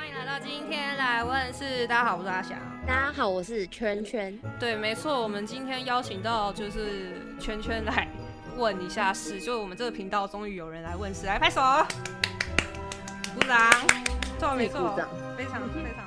欢迎来到今天来问事，大家好，我是阿翔。大家好，我是圈圈。对，没错，我们今天邀请到就是圈圈来问一下事，就我们这个频道终于有人来问事，来拍手，鼓掌，错，没错，非常非常。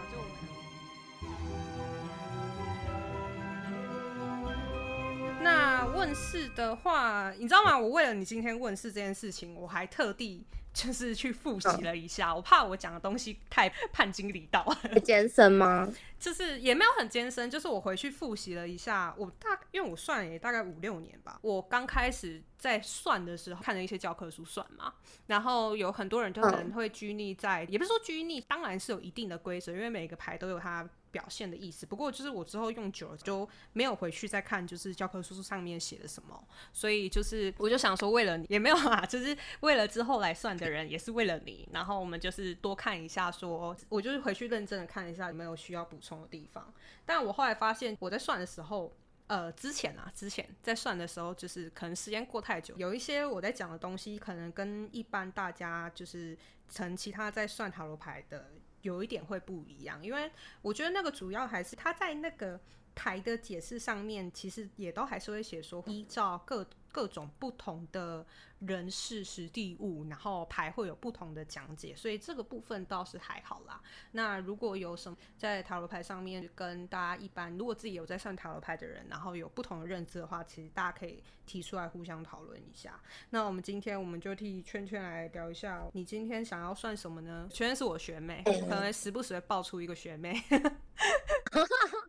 那问事的话，你知道吗？我为了你今天问事这件事情，我还特地。就是去复习了一下，我怕我讲的东西太叛经离道。艰深吗？就是也没有很艰深，就是我回去复习了一下，我大因为我算也大概五六年吧。我刚开始在算的时候，看了一些教科书算嘛，然后有很多人就可能会拘泥在，也不是说拘泥，当然是有一定的规则，因为每个牌都有它。表现的意思，不过就是我之后用久了就没有回去再看，就是教科书上面写的什么，所以就是我就想说，为了你也没有啊，就是为了之后来算的人，也是为了你，然后我们就是多看一下，说我就是回去认真的看一下有没有需要补充的地方。但我后来发现，我在算的时候，呃，之前啊，之前在算的时候，就是可能时间过太久，有一些我在讲的东西，可能跟一般大家就是成其他在算塔罗牌的。有一点会不一样，因为我觉得那个主要还是他在那个台的解释上面，其实也都还是会写说依照各各种不同的。人事实地物，然后牌会有不同的讲解，所以这个部分倒是还好啦。那如果有什么在塔罗牌上面跟大家一般，如果自己有在算塔罗牌的人，然后有不同的认知的话，其实大家可以提出来互相讨论一下。那我们今天我们就替圈圈来聊一下，你今天想要算什么呢？圈圈是我学妹，可能时不时会爆出一个学妹，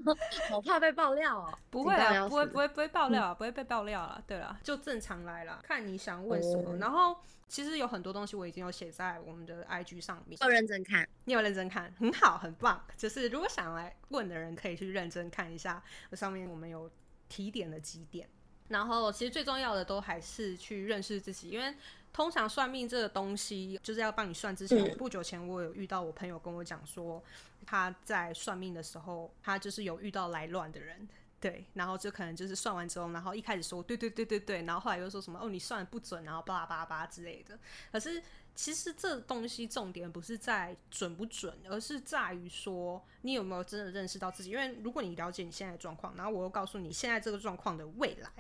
好怕被爆料哦。不会啊，不会不会不会爆料啊，不会被爆料了。对了，就正常来了，看你想问什么。然后其实有很多东西我已经有写在我们的 IG 上面，要认真看。你有认真看，很好，很棒。就是如果想来问的人，可以去认真看一下，上面我们有提点的几点。然后其实最重要的都还是去认识自己，因为通常算命这个东西就是要帮你算之前。不久前我有遇到我朋友跟我讲说，他在算命的时候，他就是有遇到来乱的人。对，然后就可能就是算完之后，然后一开始说对对对对对，然后后来又说什么哦你算的不准，然后巴拉巴拉巴拉之类的。可是其实这东西重点不是在准不准，而是在于说你有没有真的认识到自己。因为如果你了解你现在的状况，然后我又告诉你现在这个状况的未来，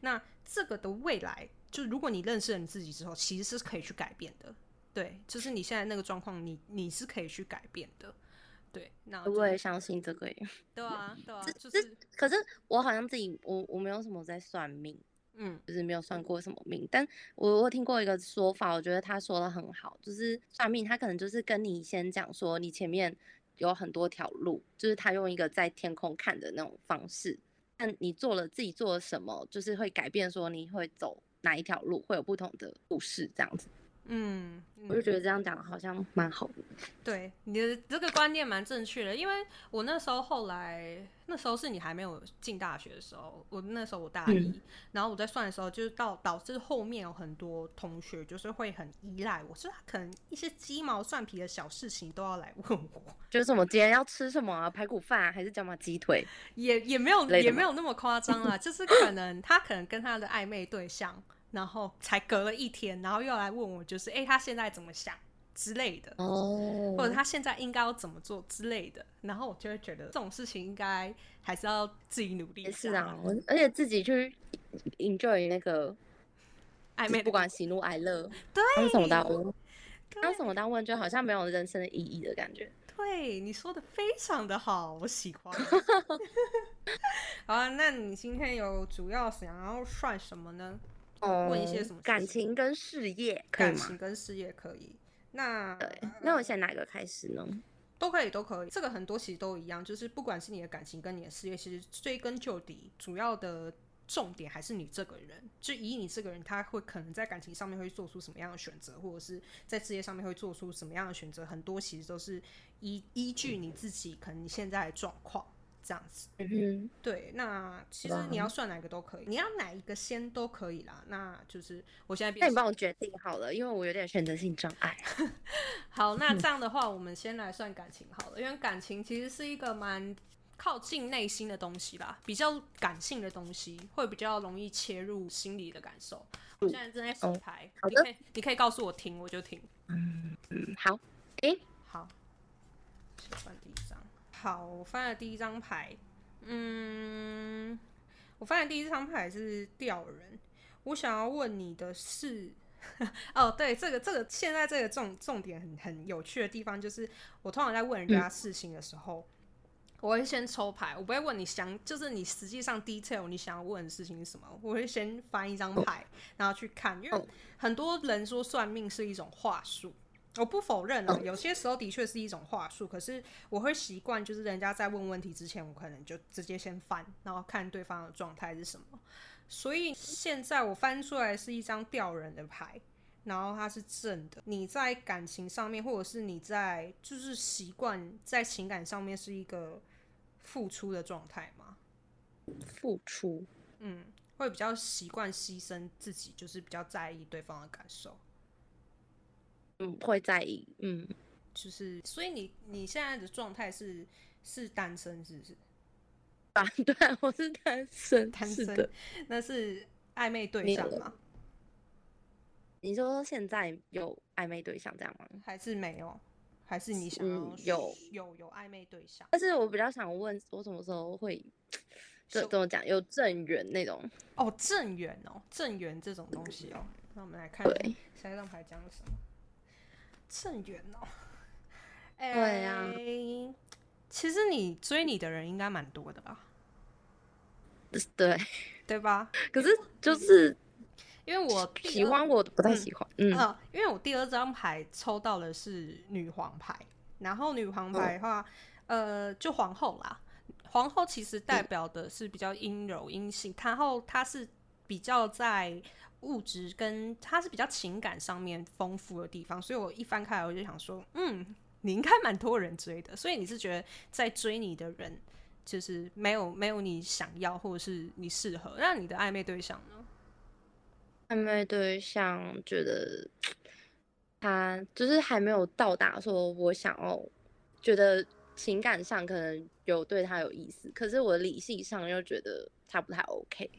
那这个的未来，就如果你认识了你自己之后，其实是可以去改变的。对，就是你现在那个状况，你你是可以去改变的。对，那我也相信这个耶。对啊，对啊，就是。可是我好像自己，我我没有什么在算命，嗯，就是没有算过什么命。但我我听过一个说法，我觉得他说的很好，就是算命，他可能就是跟你先讲说，你前面有很多条路，就是他用一个在天空看的那种方式，但你做了自己做了什么，就是会改变说你会走哪一条路，会有不同的故事这样子。嗯，我就觉得这样讲好像蛮好的。对，你的这个观念蛮正确的，因为我那时候后来，那时候是你还没有进大学的时候，我那时候我大一，然后我在算的时候，就是到导致后面有很多同学就是会很依赖我，是可能一些鸡毛蒜皮的小事情都要来问我，就是什么今天要吃什么啊，排骨饭还是叫什么鸡腿，也也没有也没有那么夸张啊，就是可能他可能跟他的暧昧对象。然后才隔了一天，然后又来问我，就是哎，他现在怎么想之类的，哦，或者他现在应该要怎么做之类的，然后我就会觉得这种事情应该还是要自己努力。是啊，而且自己去 enjoy 那个暧昧，不管喜怒哀乐，对，当什么当问，当什么当问，就好像没有人生的意义的感觉。对，你说的非常的好，我喜欢。好啊，那你今天有主要想要算什么呢？问一些什么感情跟事业，感情跟事业可以。那对，那我先哪个开始呢？都可以，都可以。这个很多其实都一样，就是不管是你的感情跟你的事业，其实追根究底，主要的重点还是你这个人。就以你这个人，他会可能在感情上面会做出什么样的选择，或者是在事业上面会做出什么样的选择，很多其实都是依依据你自己可能你现在的状况。这样子，嗯哼，对，那其实你要算哪个都可以，你要哪一个先都可以啦。那就是我现在，那你帮我决定好了，因为我有点选择性障碍。好，那这样的话，我们先来算感情好了，因为感情其实是一个蛮靠近内心的东西吧，比较感性的东西，会比较容易切入心理的感受。我现在正在洗牌，好的，你可以告诉我停，我就停。嗯嗯，好，诶，好，好，我翻了第一张牌，嗯，我翻的第一张牌是吊人。我想要问你的是，哦，对，这个这个现在这个重重点很很有趣的地方，就是我通常在问人家事情的时候，我会先抽牌，我不会问你想，就是你实际上 detail 你想要问的事情是什么，我会先翻一张牌，然后去看，因为很多人说算命是一种话术。我不否认啊，有些时候的确是一种话术，可是我会习惯，就是人家在问问题之前，我可能就直接先翻，然后看对方的状态是什么。所以现在我翻出来是一张吊人的牌，然后它是正的。你在感情上面，或者是你在就是习惯在情感上面是一个付出的状态吗？付出，嗯，会比较习惯牺牲自己，就是比较在意对方的感受。嗯，会在意，嗯，就是，所以你你现在的状态是是单身，是不是？啊，对，我是单身，单身，那是暧昧对象吗？你说现在有暧昧对象这样吗？还是没有？还是你想要有有有暧昧对象？但是我比较想问，我什么时候会 这怎么讲？有正缘那种？哦，正缘哦，正缘这种东西哦。那我们来看下一张牌讲了什么？正缘哦，对呀，其实你追你的人应该蛮多的吧？对，对吧？可是就是因为我喜欢，我不太喜欢。嗯，因为我第二张牌抽到的是女皇牌，然后女皇牌的话，呃，就皇后啦。皇后其实代表的是比较阴柔阴性，然后她是比较在。物质跟他是比较情感上面丰富的地方，所以我一翻开来我就想说，嗯，你应该蛮多人追的，所以你是觉得在追你的人就是没有没有你想要或者是你适合，那你的暧昧对象呢？暧昧对象觉得他就是还没有到达说我想要，觉得情感上可能有对他有意思，可是我理性上又觉得他不太 OK。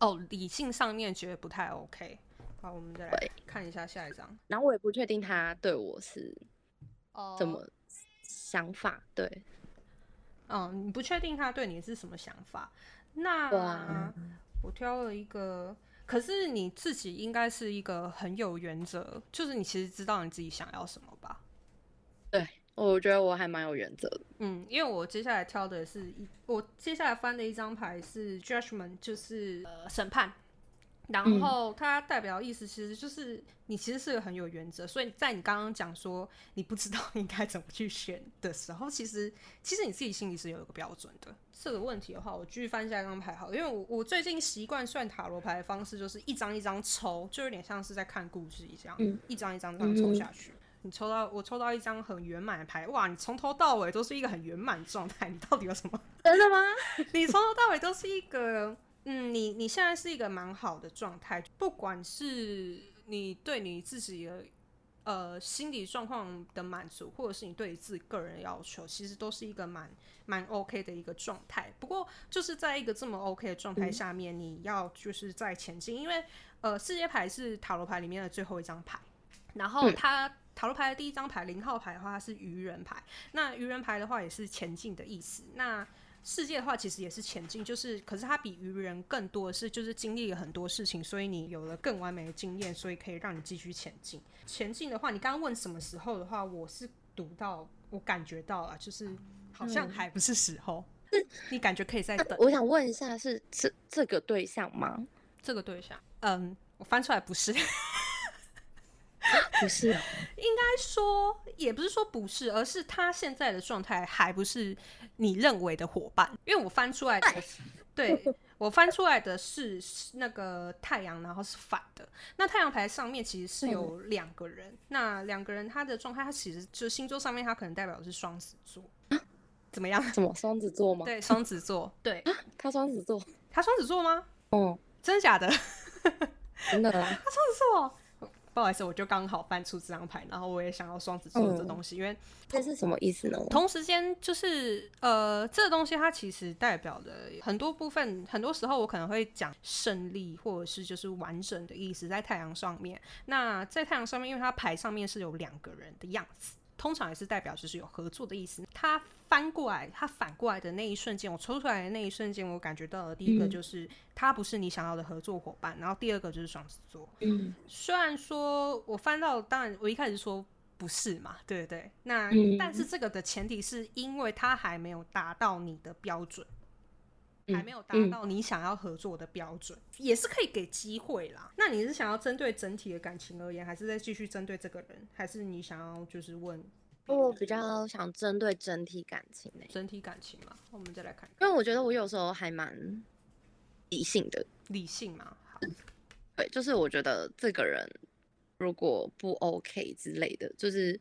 哦，理性上面觉得不太 OK。好，我们再来看一下下一张。然后我也不确定他对我是哦什么想法。对，嗯，你不确定他对你是什么想法。那我挑了一个，可是你自己应该是一个很有原则，就是你其实知道你自己想要什么吧？对。我觉得我还蛮有原则的，嗯，因为我接下来挑的是一，我接下来翻的一张牌是 judgment，就是呃审判，然后它代表意思其实就是你其实是个很有原则，所以在你刚刚讲说你不知道 应该怎么去选的时候，其实其实你自己心里是有一个标准的。这个问题的话，我继续翻下一张牌好，因为我我最近习惯算塔罗牌的方式就是一张一张抽，就有点像是在看故事一样，一张一张这样抽下去。你抽到我抽到一张很圆满的牌，哇！你从头到尾都是一个很圆满状态，你到底有什么？真的吗？你从头到尾都是一个，嗯，你你现在是一个蛮好的状态，不管是你对你自己的呃心理状况的满足，或者是你对你自己个人的要求，其实都是一个蛮蛮 OK 的一个状态。不过就是在一个这么 OK 的状态下面，你要就是在前进，因为呃，世界牌是塔罗牌里面的最后一张牌，然后它。塔罗牌的第一张牌零号牌的话，它是愚人牌。那愚人牌的话也是前进的意思。那世界的话其实也是前进，就是可是它比愚人更多的是就是经历了很多事情，所以你有了更完美的经验，所以可以让你继续前进。前进的话，你刚刚问什么时候的话，我是读到我感觉到了，就是好像还不是时候。你感觉可以再等？我想问一下，是这这个对象吗？这个对象？嗯，我翻出来不是。不是，应该说也不是说不是，而是他现在的状态还不是你认为的伙伴。因为我翻出来的，对 我翻出来的是那个太阳，然后是反的。那太阳牌上面其实是有两个人，那两个人他的状态，他其实就星座上面他可能代表的是双子座，怎么样？怎么双子座吗？对，双子座，对，他双子座，他双子座吗？哦，真的假的？真的，他双子座。不好意思，我就刚好翻出这张牌，然后我也想要双子座这东西，因为这是什么意思呢？同时间就是呃，这个东西它其实代表的很多部分，很多时候我可能会讲胜利或者是就是完整的意思，在太阳上面。那在太阳上面，因为它牌上面是有两个人的样子，通常也是代表就是有合作的意思。它翻过来，它反过来的那一瞬间，我抽出来的那一瞬间，我感觉到的第一个就是它不是你想要的合作伙伴，然后第二个就是双子座。嗯，虽然说我翻到，当然我一开始说不是嘛，对不对？那但是这个的前提是因为他还没有达到你的标准。还没有达到你想要合作的标准，也是可以给机会啦。那你是想要针对整体的感情而言，还是再继续针对这个人，还是你想要就是问？我比较想针对整体感情诶，整体感情嘛，我们再来看。因为我觉得我有时候还蛮理性的，理性嘛，好。对，就是我觉得这个人如果不 OK 之类的，就是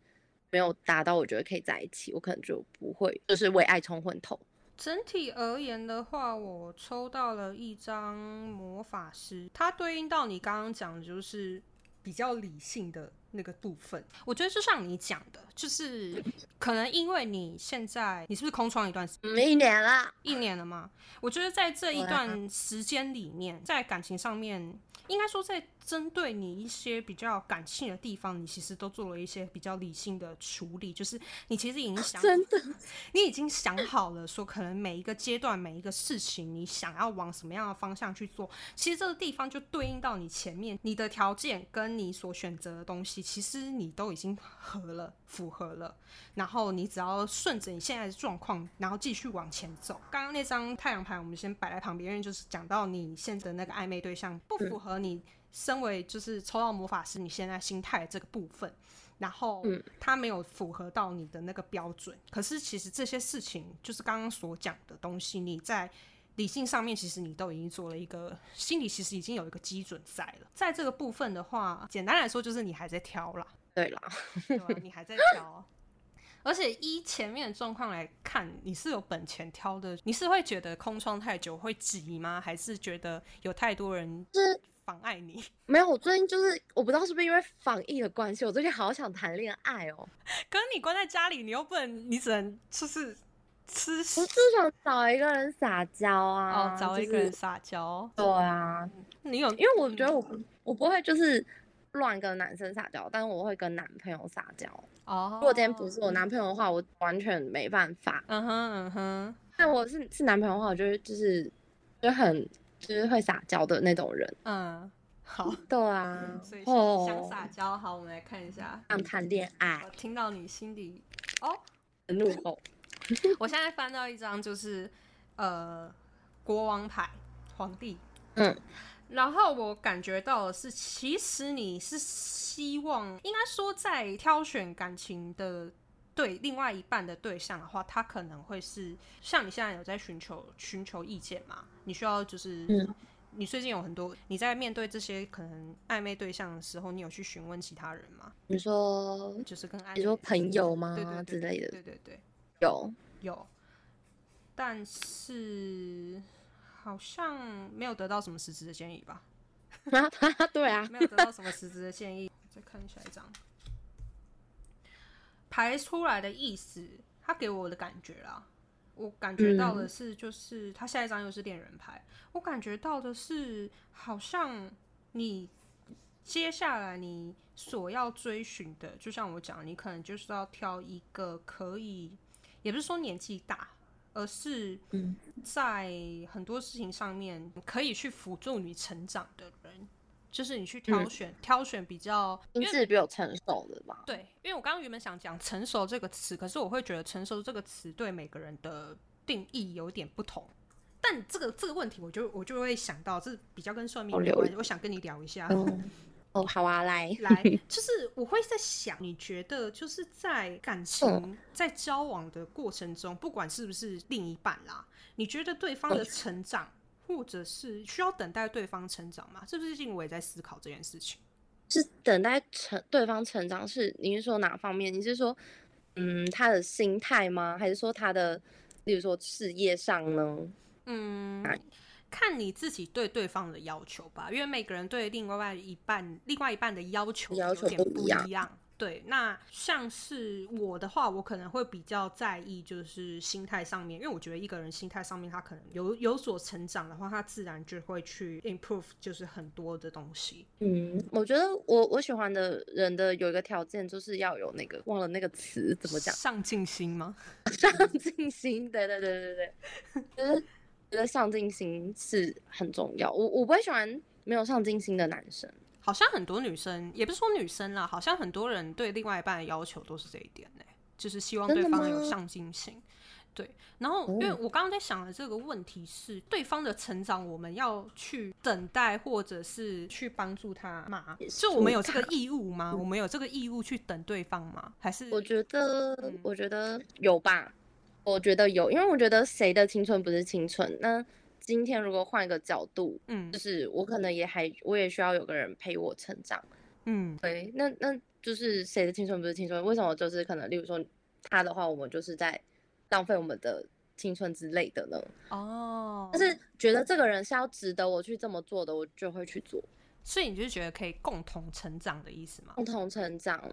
没有达到我觉得可以在一起，我可能就不会就是为爱冲昏头。整体而言的话，我抽到了一张魔法师，它对应到你刚刚讲的就是比较理性的那个部分。我觉得就像你讲的，就是可能因为你现在你是不是空窗一段时间？一年了，一年了吗？我觉得在这一段时间里面，在感情上面，应该说在。针对你一些比较感性的地方，你其实都做了一些比较理性的处理。就是你其实已经想，真的，你已经想好了，说可能每一个阶段、每一个事情，你想要往什么样的方向去做。其实这个地方就对应到你前面你的条件跟你所选择的东西，其实你都已经合了、符合了。然后你只要顺着你现在的状况，然后继续往前走。刚刚那张太阳牌，我们先摆在旁边，因为就是讲到你现在的那个暧昧对象不符合你。身为就是抽到魔法师，你现在心态这个部分，然后他没有符合到你的那个标准。可是其实这些事情，就是刚刚所讲的东西，你在理性上面，其实你都已经做了一个心理，其实已经有一个基准在了。在这个部分的话，简单来说就是你还在挑啦。对啦，你还在挑。而且依前面的状况来看，你是有本钱挑的。你是会觉得空窗太久会急吗？还是觉得有太多人？是。妨碍你 没有，我最近就是我不知道是不是因为防疫的关系，我最近好想谈恋爱哦。可是你关在家里，你又不能，你只能就是吃。我就想找一个人撒娇啊，哦，找一个人撒娇。对啊，你有？因为我觉得我我不会就是乱跟男生撒娇，但是我会跟男朋友撒娇。哦。如果今天不是我男朋友的话，我完全没办法。嗯哼嗯哼。但我是是男朋友的话，我觉得就是就很。就是会撒娇的那种人，嗯，好，对啊，所以想撒娇，好，我们来看一下，想谈恋爱，听到你心里哦，怒吼，我现在翻到一张就是呃国王牌皇帝，嗯，然后我感觉到的是，其实你是希望，应该说在挑选感情的。对另外一半的对象的话，他可能会是像你现在有在寻求寻求意见嘛？你需要就是，你最近有很多你在面对这些可能暧昧对象的时候，你有去询问其他人吗？你说就是跟你说朋友吗？对对之类的，对对对，有有，但是好像没有得到什么实质的建议吧？对啊，没有得到什么实质的建议。再看下一张。排出来的意思，他给我的感觉啦，我感觉到的是，就是他下一张又是恋人牌，我感觉到的是，好像你接下来你所要追寻的，就像我讲，你可能就是要挑一个可以，也不是说年纪大，而是在很多事情上面可以去辅助你成长的人。就是你去挑选，挑选比较心智比较成熟的吧。对，因为我刚刚原本想讲“成熟”这个词，可是我会觉得“成熟”这个词对每个人的定义有点不同。但这个这个问题，我就我就会想到，这比较跟算命有关。我想跟你聊一下。哦，好啊，来来，就是我会在想，你觉得就是在感情在交往的过程中，不管是不是另一半啦，你觉得对方的成长？或者是需要等待对方成长吗？是不是最近我也在思考这件事情？是等待成对方成长，是你是说哪方面？你是说，嗯，他的心态吗？还是说他的，例如说事业上呢？嗯，看你自己对对方的要求吧，因为每个人对另外一半、另外一半的要求有点不一样。对，那像是我的话，我可能会比较在意就是心态上面，因为我觉得一个人心态上面他可能有有所成长的话，他自然就会去 improve 就是很多的东西。嗯，我觉得我我喜欢的人的有一个条件就是要有那个忘了那个词怎么讲？上进心吗？上进心，对对对对对，就是觉得上进心是很重要。我我不会喜欢没有上进心的男生。好像很多女生，也不是说女生啦，好像很多人对另外一半的要求都是这一点呢，就是希望对方有上进心。对，然后因为我刚刚在想的这个问题是，对方的成长我们要去等待，或者是去帮助他吗？就我们有这个义务吗？我们有这个义务去等对方吗？还是我觉得，我觉得有吧。我觉得有，因为我觉得谁的青春不是青春？那。今天如果换一个角度，嗯，就是我可能也还，我也需要有个人陪我成长，嗯，对，那那就是谁的青春不是青春？为什么就是可能，例如说他的话，我们就是在浪费我们的青春之类的呢？哦，但是觉得这个人是要值得我去这么做的，我就会去做。所以你就觉得可以共同成长的意思吗？共同成长，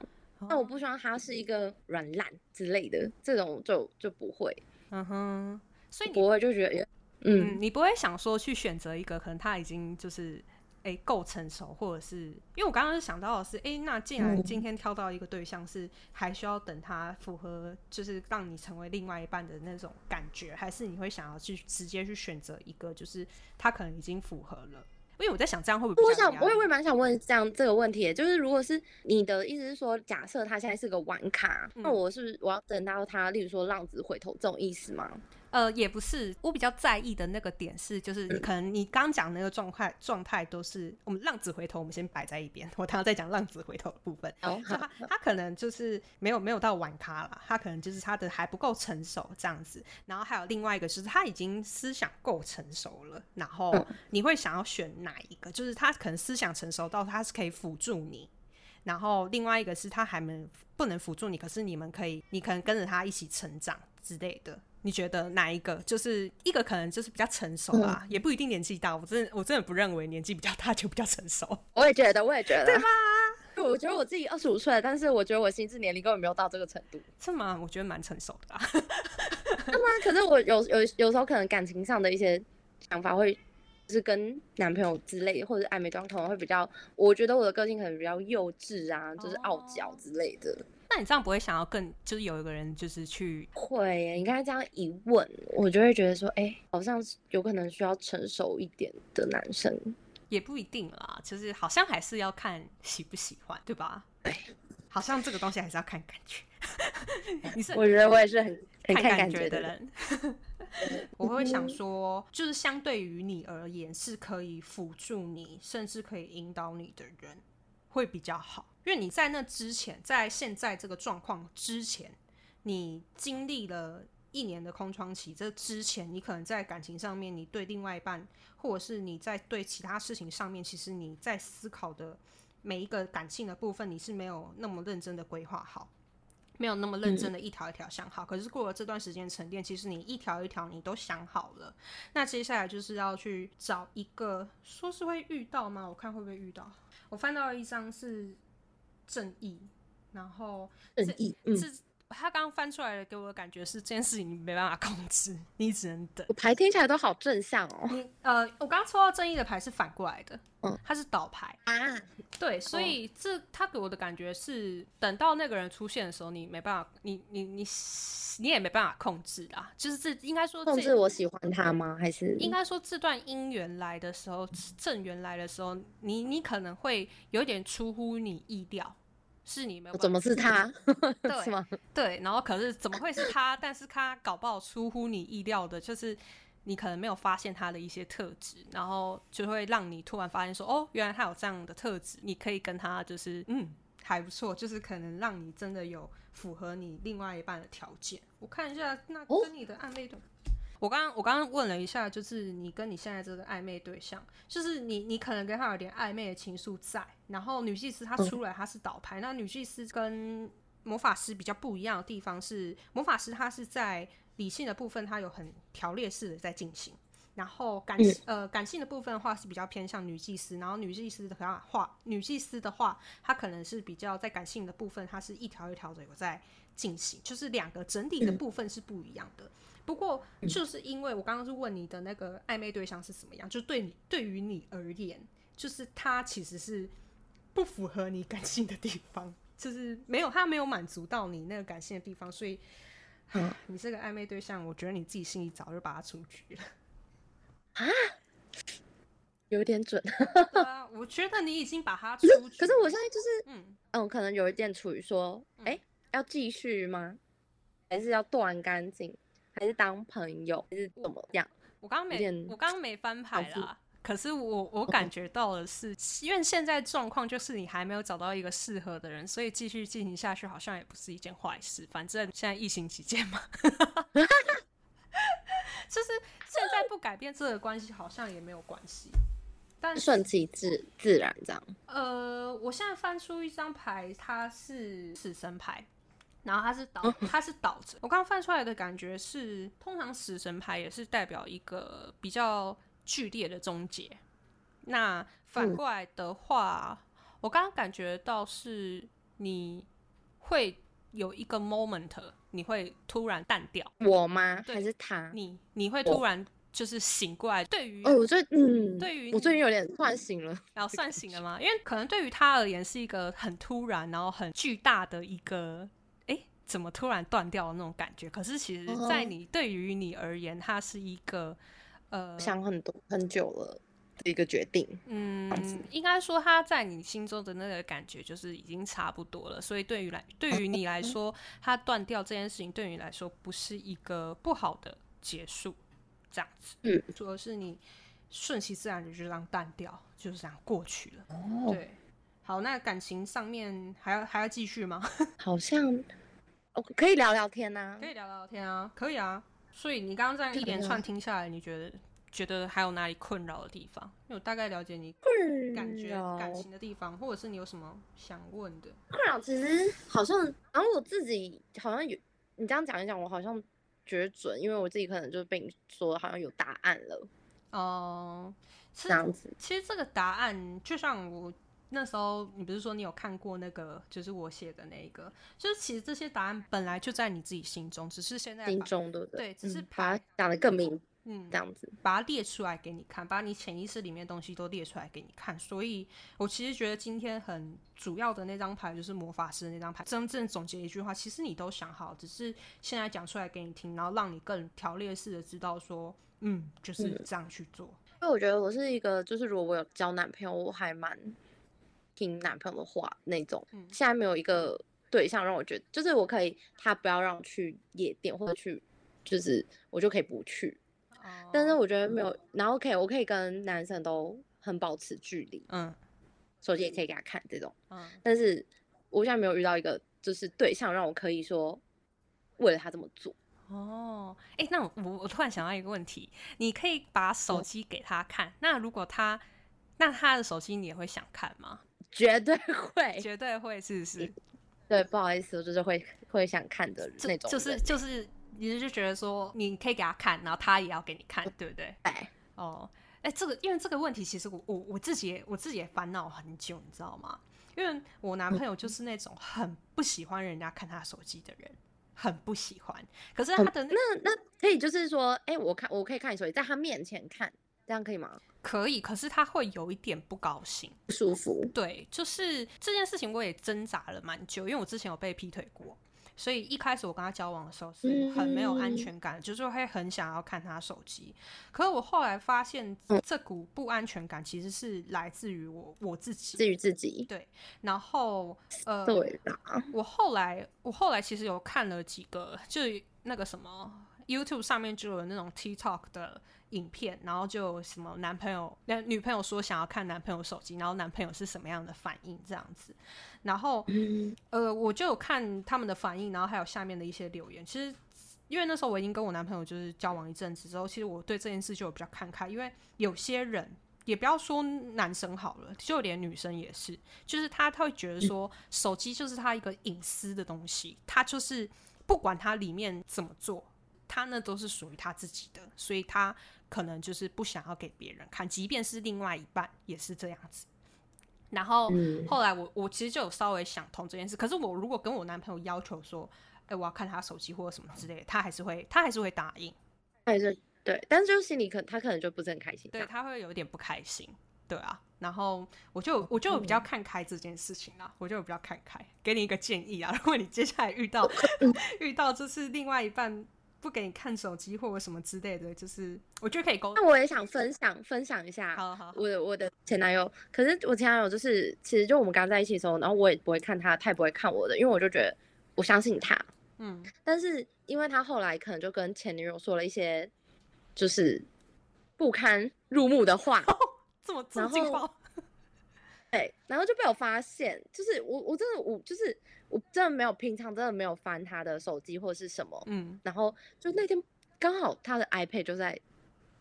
那我不希望他是一个软烂之类的，这种就就不会。嗯哼，所以不会就觉得。嗯，你不会想说去选择一个可能他已经就是哎够成熟，或者是因为我刚刚是想到的是，哎，那既然今天挑到一个对象是还需要等他符合，就是让你成为另外一半的那种感觉，还是你会想要去直接去选择一个就是他可能已经符合了？因为我在想这样会不会？我想我也会蛮想问这样这个问题，就是如果是你的意思是说，假设他现在是个玩卡，那我是我要等到他，例如说浪子回头这种意思吗？呃，也不是，我比较在意的那个点是，就是可能你刚讲那个状态状态都是我们浪子回头，我们先摆在一边。我刚刚在讲浪子回头的部分，他 他可能就是没有没有到玩咖了，他可能就是他的还不够成熟这样子。然后还有另外一个就是他已经思想够成熟了，然后你会想要选哪一个？就是他可能思想成熟到他是可以辅助你，然后另外一个是他还没不能辅助你，可是你们可以，你可能跟着他一起成长之类的。你觉得哪一个？就是一个可能就是比较成熟啊，也不一定年纪大。我真的我真的不认为年纪比较大就比较成熟。我也觉得，我也觉得，对吧？我觉得我自己二十五岁，但是我觉得我心智年龄根本没有到这个程度。是吗？我觉得蛮成熟的。那么，可是我有有有时候可能感情上的一些想法会，是跟男朋友之类或者暧昧状可能会比较，我觉得我的个性可能比较幼稚啊，就是傲娇之类的。那你这样不会想要更就是有一个人就是去会？你刚才这样一问，我就会觉得说，哎，好像有可能需要成熟一点的男生，也不一定啦。其实好像还是要看喜不喜欢，对吧？对，好像这个东西还是要看感觉。你是我觉得我也是很看感觉的人。我会想说，就是相对于你而言，是可以辅助你，甚至可以引导你的人，会比较好。因为你在那之前，在现在这个状况之前，你经历了一年的空窗期。这之前，你可能在感情上面，你对另外一半，或者是你在对其他事情上面，其实你在思考的每一个感性的部分，你是没有那么认真的规划好，没有那么认真的一条一条想好。可是过了这段时间沉淀，其实你一条一条你都想好了。那接下来就是要去找一个，说是会遇到吗？我看会不会遇到。我翻到了一张是。正义，然后正义，嗯，他刚刚翻出来的给我的感觉是这件事情你没办法控制，你只能等。牌听起来都好正向哦。你呃，我刚刚抽到正义的牌是反过来的，嗯，它是倒牌啊。对，所以这他给我的感觉是，等到那个人出现的时候，你没办法，你你你你也没办法控制啦。就是这应该说控制我喜欢他吗？还是应该说这段姻缘来的时候，正缘来的时候，你你可能会有点出乎你意料。是你没有？怎么是他？对吗？对，然后可是怎么会是他？但是他搞不好出乎你意料的，就是你可能没有发现他的一些特质，然后就会让你突然发现说，哦，原来他有这样的特质，你可以跟他就是嗯还不错，就是可能让你真的有符合你另外一半的条件。我看一下，那跟你的暧昧对。我刚刚我刚刚问了一下，就是你跟你现在这个暧昧对象，就是你你可能跟他有点暧昧的情愫在。然后女祭司她出来，她是倒牌。那女祭司跟魔法师比较不一样的地方是，魔法师他是在理性的部分，他有很条列式的在进行。然后感呃感性的部分的话是比较偏向女祭司，然后女祭司的话，女祭司的话，她可能是比较在感性的部分，它是一条一条的有在进行，就是两个整体的部分是不一样的。不过就是因为我刚刚是问你的那个暧昧对象是什么样，就对你对于你而言，就是他其实是不符合你感性的地方，就是没有他没有满足到你那个感性的地方，所以。你这个暧昧对象，我觉得你自己心里早就把他出局了啊，有点准。啊，我觉得你已经把他出局。可是我现在就是，嗯嗯，可能有一点处于说，哎，要继续吗？还是要断干净？还是当朋友？还是怎么样？我刚刚没，我刚刚没翻牌啦。可是我我感觉到的是，因为现在状况就是你还没有找到一个适合的人，所以继续进行下去好像也不是一件坏事。反正现在疫情期间嘛，就是现在不改变这个关系好像也没有关系，但顺其自自然这样。呃，我现在翻出一张牌，它是死神牌，然后它是倒，它是倒着。我刚刚翻出来的感觉是，通常死神牌也是代表一个比较。剧烈的终结。那反过来的话，我刚刚感觉到是你会有一个 moment，你会突然淡掉。我吗？还是他？你你会突然就是醒过来。对于哦，我最嗯，对于我最近有点算醒了，然后算醒了吗？因为可能对于他而言是一个很突然，然后很巨大的一个，哎，怎么突然断掉的那种感觉？可是其实，在你对于你而言，它是一个。呃，想很多很久了的一个决定，嗯，应该说他在你心中的那个感觉就是已经差不多了，所以对于来对于你来说，他断掉这件事情对你来说不是一个不好的结束，这样子，嗯，主要是你顺其自然的就这样淡掉，就是这样过去了。哦，对，好，那感情上面还要还要继续吗？好像，哦，可以聊聊天呐，可以聊聊天啊，可以啊。所以你刚刚这样一连串听下来，你觉得觉得还有哪里困扰的地方？因为我大概了解你感觉感情的地方，或者是你有什么想问的困扰？其实好像，然后我自己好像有你这样讲一讲，我好像觉得准，因为我自己可能就是被你说好像有答案了哦。这样子，其实这个答案就像我。那时候你不是说你有看过那个，就是我写的那一个，就是其实这些答案本来就在你自己心中，只是现在心中的对，只是把它讲的更明，嗯，这样子把它列出来给你看，把你潜意识里面东西都列出来给你看。所以我其实觉得今天很主要的那张牌就是魔法师那张牌，真正总结一句话，其实你都想好，只是现在讲出来给你听，然后让你更条列式的知道说，嗯，就是这样去做。因为我觉得我是一个，就是如果我有交男朋友，我还蛮。听男朋友的话那种，现在没有一个对象让我觉得，就是我可以他不要让我去夜店或者去，就是我就可以不去。但是我觉得没有，然后可以我可以跟男生都很保持距离，嗯，手机也可以给他看这种，嗯。但是我现在没有遇到一个就是对象让我可以说为了他这么做。哦，哎，那我我突然想到一个问题，你可以把手机给他看，那如果他那他的手机你也会想看吗？绝对会，绝对会，是不是？对，不好意思，我就是会会想看的那种。就是就是，你就觉得说，你可以给他看，然后他也要给你看，对不对？哎，哦，哎，这个因为这个问题，其实我我我自己也我自己也烦恼很久，你知道吗？因为我男朋友就是那种很不喜欢人家看他手机的人，很不喜欢。可是他的那那可以就是说，哎，我看我可以看你手机，在他面前看。这样可以吗？可以，可是他会有一点不高兴、不舒服。对，就是这件事情，我也挣扎了蛮久，因为我之前有被劈腿过，所以一开始我跟他交往的时候是很没有安全感，就是会很想要看他手机。可是我后来发现，这股不安全感其实是来自于我我自己，至于自己。对，然后呃，对我后来我后来其实有看了几个，就是那个什么 YouTube 上面就有那种 TikTok 的。影片，然后就什么男朋友、女朋友说想要看男朋友手机，然后男朋友是什么样的反应这样子，然后呃，我就有看他们的反应，然后还有下面的一些留言。其实因为那时候我已经跟我男朋友就是交往一阵子之后，其实我对这件事就有比较看开，因为有些人也不要说男生好了，就连女生也是，就是他他会觉得说手机就是他一个隐私的东西，他就是不管他里面怎么做。他那都是属于他自己的，所以他可能就是不想要给别人看，即便是另外一半也是这样子。然后后来我我其实就有稍微想通这件事，可是我如果跟我男朋友要求说，哎，我要看他手机或者什么之类的，他还是会他还是会答应，还是对，但是就是心里可他可能就不是很开心，对他会有点不开心，对啊。然后我就我就比较看开这件事情啦，我就比较看开，给你一个建议啊，如果你接下来遇到 遇到就是另外一半。不给你看手机或者什么之类的，就是我觉得可以沟。那我也想分享分享一下，好好，我的我的前男友，可是我前男友就是，其实就我们刚在一起的时候，然后我也不会看他，他也不会看我的，因为我就觉得我相信他，嗯。但是因为他后来可能就跟前女友说了一些，就是不堪入目的话，这么这么劲爆，对，然后就被我发现，就是我我真的我就是。我真的没有平常真的没有翻他的手机或者是什么，嗯，然后就那天刚好他的 iPad 就在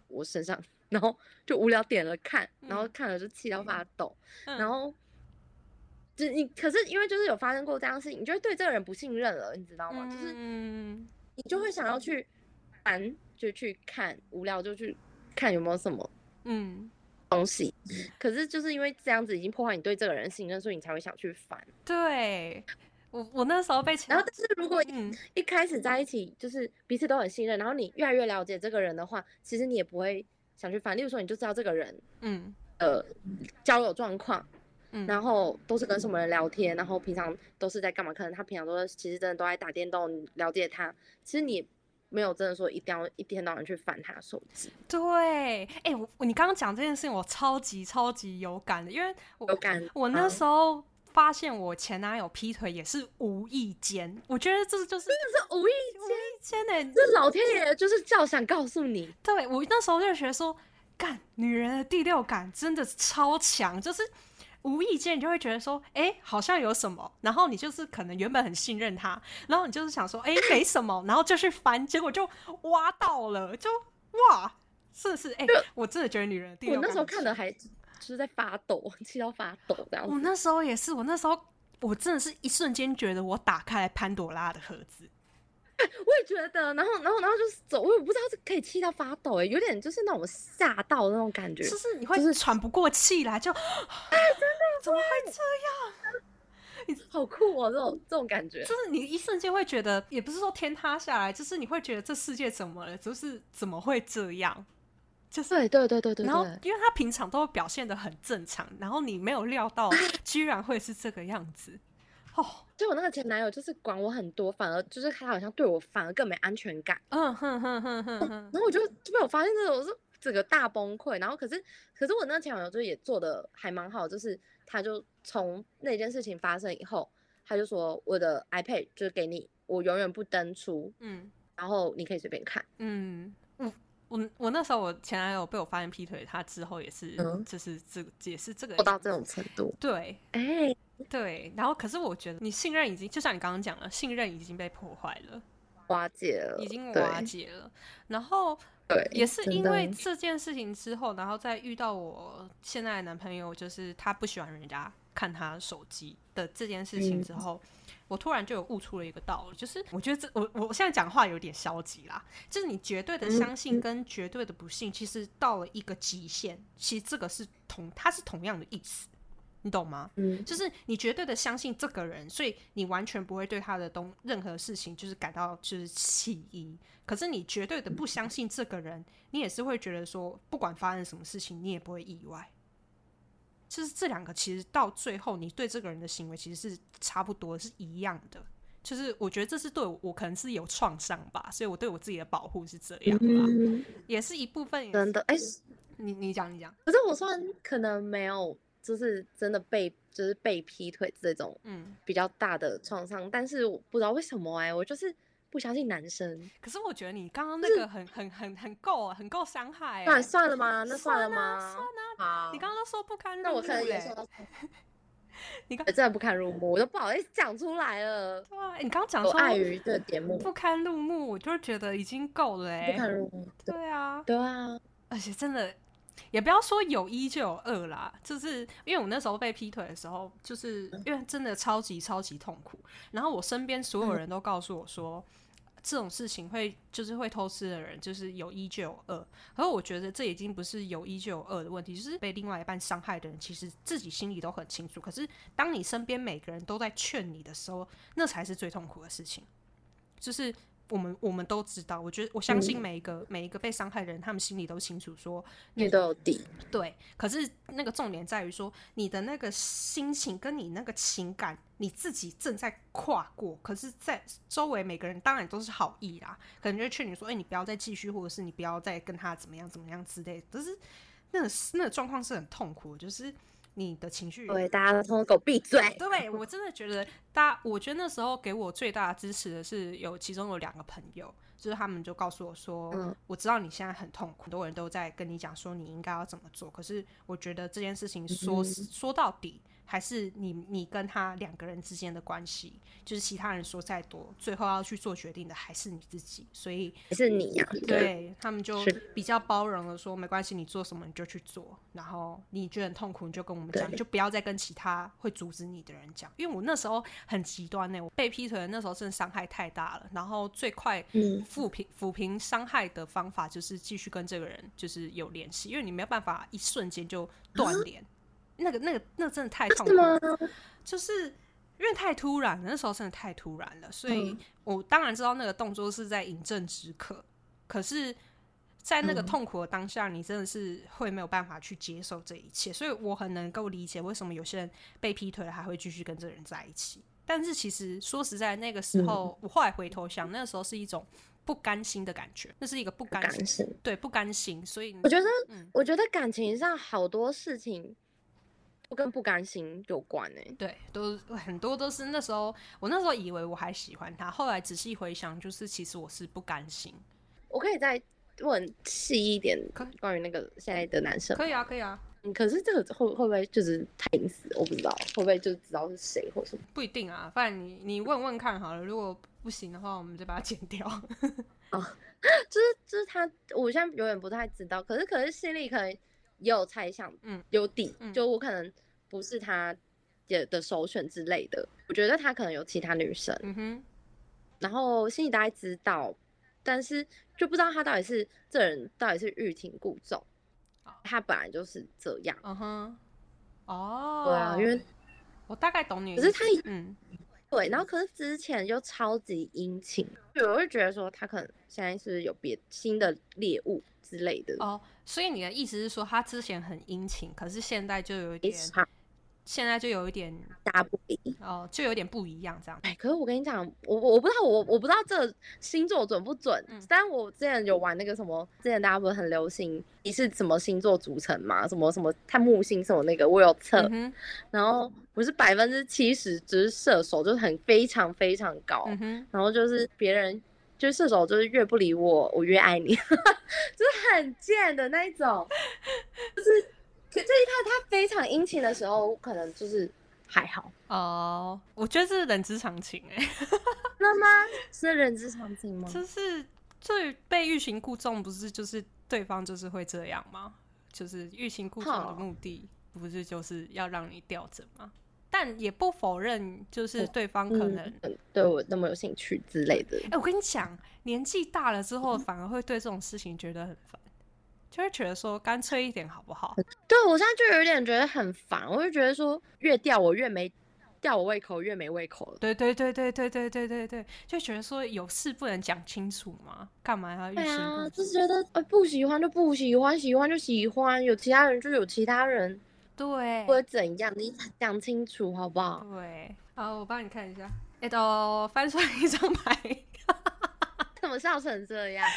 我身上，然后就无聊点了看，然后看了就气到发抖，然后就你可是因为就是有发生过这样事情，你就会对这个人不信任了，你知道吗？就是你就会想要去翻，就去看无聊就去看有没有什么嗯东西，可是就是因为这样子已经破坏你对这个人信任，所以你才会想去烦，对。我我那时候被，然后但是如果一开始在一起就是彼此都很信任，然后你越来越了解这个人的话，其实你也不会想去翻。例如说，你就知道这个人，嗯，呃，交友状况，嗯，然后都是跟什么人聊天，然后平常都是在干嘛？可能他平常都是其实真的都在打电动，了解他。其实你没有真的说一定要一天到晚去翻他手机。对，哎，我你刚刚讲这件事情，我超级超级有感的，因为我有感，我那时候。发现我前男友劈腿也是无意间，我觉得这就是真的是无意间的，这老天爷就是叫想告诉你。对我那时候就觉得说，干女人的第六感真的超强，就是无意间你就会觉得说，哎，好像有什么，然后你就是可能原本很信任他，然后你就是想说，哎，没什么，然后就去翻，结果就挖到了，就哇，是是，哎，我真的觉得女人第六感，我那时候看的还。就是在发抖，气到发抖这样。我那时候也是，我那时候我真的是一瞬间觉得我打开了潘朵拉的盒子。我也觉得，然后，然后，然后就是走，我也不知道是可以气到发抖，哎，有点就是那种吓到那种感觉，就是你会就是喘不过气来，就哎，真的怎么会这样？你好酷哦，这种这种感觉，就是你一瞬间会觉得，也不是说天塌下来，就是你会觉得这世界怎么了？就是怎么会这样？就是对对对对对，然后因为他平常都表现的很正常，然后你没有料到 居然会是这个样子，哦，就我那个前男友就是管我很多，反而就是他好像对我反而更没安全感，嗯哼哼哼哼哼，然后我就就被我发现这种，我是整个大崩溃，然后可是可是我那个前男友就也做的还蛮好，就是他就从那件事情发生以后，他就说我的 iPad 就是给你，我永远不登出，嗯，然后你可以随便看，嗯。我我那时候我前男友被我发现劈腿，他之后也是就是这也是这个做到这种程度，对，哎，对，然后可是我觉得你信任已经就像你刚刚讲了，信任已经被破坏了，瓦解了，已经瓦解了，然后对，也是因为这件事情之后，然后再遇到我现在的男朋友，就是他不喜欢人家看他手机的这件事情之后。我突然就有悟出了一个道理，就是我觉得这我我现在讲话有点消极啦，就是你绝对的相信跟绝对的不信，其实到了一个极限，其实这个是同它是同样的意思，你懂吗？嗯，就是你绝对的相信这个人，所以你完全不会对他的东任何事情就是感到就是起疑，可是你绝对的不相信这个人，你也是会觉得说不管发生什么事情，你也不会意外。就是这两个，其实到最后，你对这个人的行为其实是差不多，是一样的。就是我觉得这是对我可能是有创伤吧，所以我对我自己的保护是这样吧，也是一部分。真的，哎，你你讲你讲。可是我算可能没有，就是真的被就是被劈腿这种嗯比较大的创伤，但是我不知道为什么哎，我就是。不相信男生，可是我觉得你刚刚那个很很很很够，很够伤害。那算了吗？那算了吗？算啊！你刚刚都说不堪入目，那我可能也说。你刚真的不堪入目，我都不好意思讲出来了。对啊，你刚刚讲说碍于这节目不堪入目，我就觉得已经够了哎。不堪入目，对啊，对啊，而且真的。也不要说有一就有二啦，就是因为我那时候被劈腿的时候，就是因为真的超级超级痛苦。然后我身边所有人都告诉我说，这种事情会就是会偷吃的人，就是有一就有二。可是我觉得这已经不是有一就有二的问题，就是被另外一半伤害的人，其实自己心里都很清楚。可是当你身边每个人都在劝你的时候，那才是最痛苦的事情，就是。我们我们都知道，我觉得我相信每一个每一个被伤害的人，他们心里都清楚，说你都有底。对，可是那个重点在于说，你的那个心情跟你那个情感，你自己正在跨过，可是，在周围每个人当然都是好意啦，可能就劝你说，哎，你不要再继续，或者是你不要再跟他怎么样怎么样之类。可是那个那个状况是很痛苦，就是。你的情绪，对大家都给我闭嘴。对我真的觉得，大，我觉得那时候给我最大的支持的是有其中有两个朋友，就是他们就告诉我说，嗯，我知道你现在很痛苦，很多人都在跟你讲说你应该要怎么做，可是我觉得这件事情说说到底。还是你你跟他两个人之间的关系，就是其他人说再多，最后要去做决定的还是你自己。所以是你呀，对他们就比较包容的说，没关系，你做什么你就去做。然后你觉得很痛苦，你就跟我们讲，就不要再跟其他会阻止你的人讲。因为我那时候很极端呢，我被劈腿那时候真的伤害太大了。然后最快抚平抚平伤害的方法就是继续跟这个人就是有联系，因为你没有办法一瞬间就断联。那个、那个、那真的太痛苦了，就是因为太突然，那时候真的太突然了，所以我当然知道那个动作是在饮鸩止渴，可是，在那个痛苦的当下，你真的是会没有办法去接受这一切，所以我很能够理解为什么有些人被劈腿了还会继续跟这个人在一起。但是其实说实在，那个时候我后来回头想，那个时候是一种不甘心的感觉，那是一个不甘心，对，不甘心。所以我觉得，我觉得感情上好多事情。跟不甘心有关呢？对，都很多都是那时候，我那时候以为我还喜欢他，后来仔细回想，就是其实我是不甘心。我可以再问细一点，关于那个现在的男生，可以啊，可以啊。嗯，可是这个会会不会就是太隐私？我不知道会不会就知道是谁或什么？不一定啊，反正你你问问看好了，如果不行的话，我们就把它剪掉。啊，就是就是他，我现在有点不太知道，可是可是心里可能也有猜想，嗯，有底，就我可能。不是他也的首选之类的，我觉得他可能有其他女生，嗯哼，然后心里大概知道，但是就不知道他到底是这人到底是欲擒故纵，他本来就是这样，嗯哼，哦，对啊，因为我大概懂你，可是他，嗯，对，然后可是之前就超级殷勤，对，我会觉得说他可能现在是有别新的猎物之类的，哦，所以你的意思是说他之前很殷勤，可是现在就有一点。现在就有一点大不一哦，就有点不一样这样。哎，可是我跟你讲，我我不知道我我不知道这星座准不准。嗯。但我之前有玩那个什么，之前大家不是很流行你是什么星座组成嘛？什么什么看木星什么那个，我有测。嗯然后不是百分之七十就是射手，就是很非常非常高。嗯哼。然后就是别人就是射手，就是越不理我，我越爱你，就是很贱的那一种，就是。可这一看他非常殷勤的时候，可能就是还好哦。我觉得这是人之常情哎。那吗？是人之常情吗？就是最被欲擒故纵，不是就是对方就是会这样吗？就是欲擒故纵的目的，不是就是要让你吊着吗？但也不否认，就是对方可能对我那么有兴趣之类的。哎，我跟你讲，年纪大了之后，反而会对这种事情觉得很烦。就会觉得说干脆一点好不好？对我现在就有点觉得很烦，我就觉得说越吊我越没吊我胃口，越没胃口了。对对对对对对对对对，就觉得说有事不能讲清楚吗？干嘛要？对啊，就是觉得呃不喜欢就不喜欢，喜欢就喜欢，有其他人就有其他人，对，不会怎样，你讲清楚好不好？对，好，我帮你看一下，哎，都翻出来一张牌。怎么笑成这样？